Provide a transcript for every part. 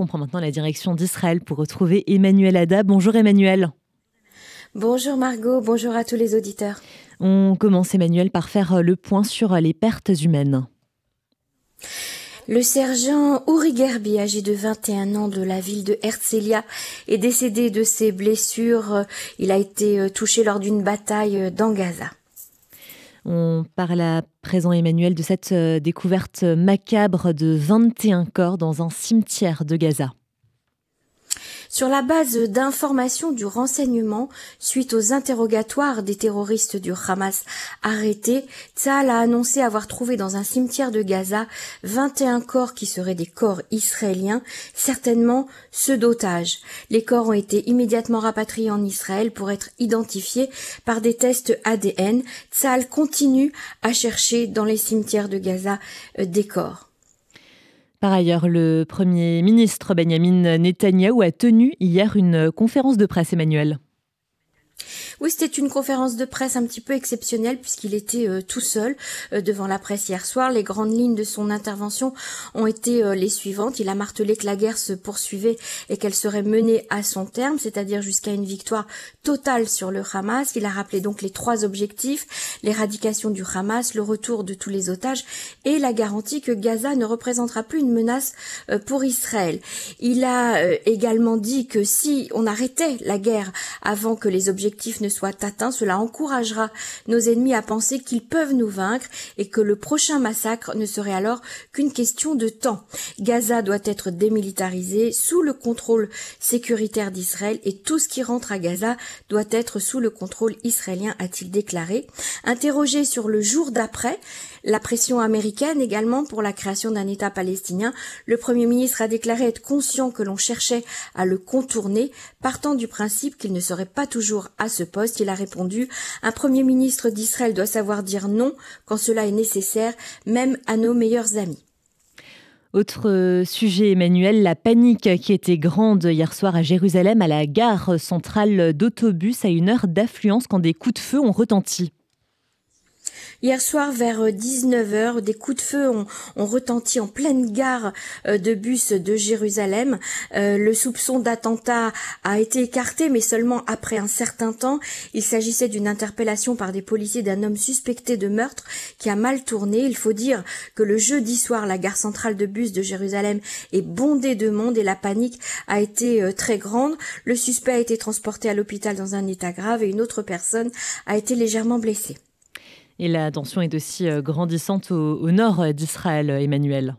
On prend maintenant la direction d'Israël pour retrouver Emmanuel Ada. Bonjour Emmanuel. Bonjour Margot, bonjour à tous les auditeurs. On commence Emmanuel par faire le point sur les pertes humaines. Le sergent Uri Gerbi, âgé de 21 ans de la ville de Herzliya, est décédé de ses blessures. Il a été touché lors d'une bataille dans Gaza. On parle à présent, Emmanuel, de cette euh, découverte macabre de 21 corps dans un cimetière de Gaza. Sur la base d'informations du renseignement, suite aux interrogatoires des terroristes du Hamas arrêtés, Tzal a annoncé avoir trouvé dans un cimetière de Gaza 21 corps qui seraient des corps israéliens, certainement ceux d'otages. Les corps ont été immédiatement rapatriés en Israël pour être identifiés par des tests ADN. Tzal continue à chercher dans les cimetières de Gaza euh, des corps. Par ailleurs, le Premier ministre Benjamin Netanyahou a tenu hier une conférence de presse, Emmanuel. Oui, c'était une conférence de presse un petit peu exceptionnelle puisqu'il était euh, tout seul euh, devant la presse hier soir. Les grandes lignes de son intervention ont été euh, les suivantes. Il a martelé que la guerre se poursuivait et qu'elle serait menée à son terme, c'est-à-dire jusqu'à une victoire totale sur le Hamas. Il a rappelé donc les trois objectifs, l'éradication du Hamas, le retour de tous les otages et la garantie que Gaza ne représentera plus une menace pour Israël. Il a également dit que si on arrêtait la guerre avant que les objectifs ne soit atteint, cela encouragera nos ennemis à penser qu'ils peuvent nous vaincre et que le prochain massacre ne serait alors qu'une question de temps. Gaza doit être démilitarisé sous le contrôle sécuritaire d'Israël et tout ce qui rentre à Gaza doit être sous le contrôle israélien, a-t-il déclaré. Interrogé sur le jour d'après, la pression américaine également pour la création d'un État palestinien, le Premier ministre a déclaré être conscient que l'on cherchait à le contourner, partant du principe qu'il ne serait pas toujours à ce poste. Il a répondu Un Premier ministre d'Israël doit savoir dire non quand cela est nécessaire, même à nos meilleurs amis. Autre sujet, Emmanuel, la panique qui était grande hier soir à Jérusalem, à la gare centrale d'autobus, à une heure d'affluence quand des coups de feu ont retenti. Hier soir, vers 19h, des coups de feu ont, retenti en pleine gare euh, de bus de Jérusalem. Euh, le soupçon d'attentat a été écarté, mais seulement après un certain temps. Il s'agissait d'une interpellation par des policiers d'un homme suspecté de meurtre qui a mal tourné. Il faut dire que le jeudi soir, la gare centrale de bus de Jérusalem est bondée de monde et la panique a été euh, très grande. Le suspect a été transporté à l'hôpital dans un état grave et une autre personne a été légèrement blessée. Et la tension est aussi euh, grandissante au, nord d'Israël, Emmanuel.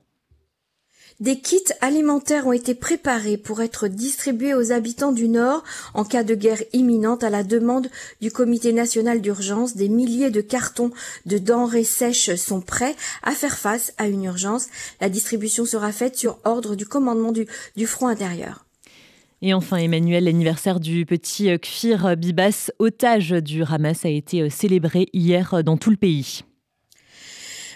Des kits alimentaires ont été préparés pour être distribués aux habitants du Nord en cas de guerre imminente à la demande du Comité national d'urgence. Des milliers de cartons de denrées sèches sont prêts à faire face à une urgence. La distribution sera faite sur ordre du commandement du front intérieur. Et enfin, Emmanuel, l'anniversaire du petit Kfir Bibas, otage du Hamas, a été célébré hier dans tout le pays.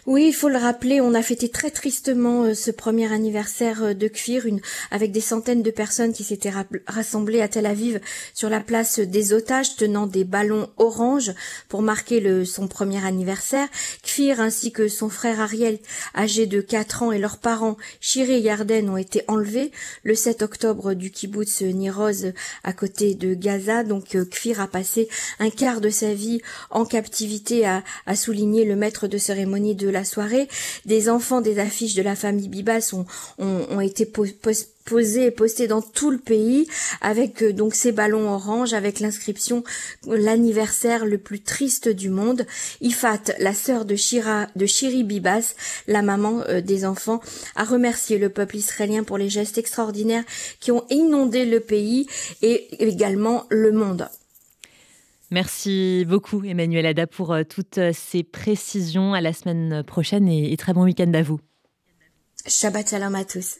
Oui, il faut le rappeler, on a fêté très tristement euh, ce premier anniversaire euh, de Kfir, une, avec des centaines de personnes qui s'étaient rassemblées à Tel Aviv sur la place des otages, tenant des ballons orange pour marquer le, son premier anniversaire. Kfir ainsi que son frère Ariel, âgé de 4 ans, et leurs parents, Shiré et Yarden, ont été enlevés le 7 octobre du kibbutz Niroz à côté de Gaza. Donc euh, Kfir a passé un quart de sa vie en captivité, à, à souligner le maître de cérémonie de la soirée, des enfants des affiches de la famille Bibas ont, été posés et postés dans tout le pays avec euh, donc ces ballons orange avec l'inscription l'anniversaire le plus triste du monde. Ifat, la sœur de Shira, de Shiri Bibas, la maman euh, des enfants, a remercié le peuple israélien pour les gestes extraordinaires qui ont inondé le pays et également le monde. Merci beaucoup, Emmanuel Ada, pour euh, toutes euh, ces précisions. À la semaine prochaine et, très bon week-end à vous. Shabbat shalom à tous.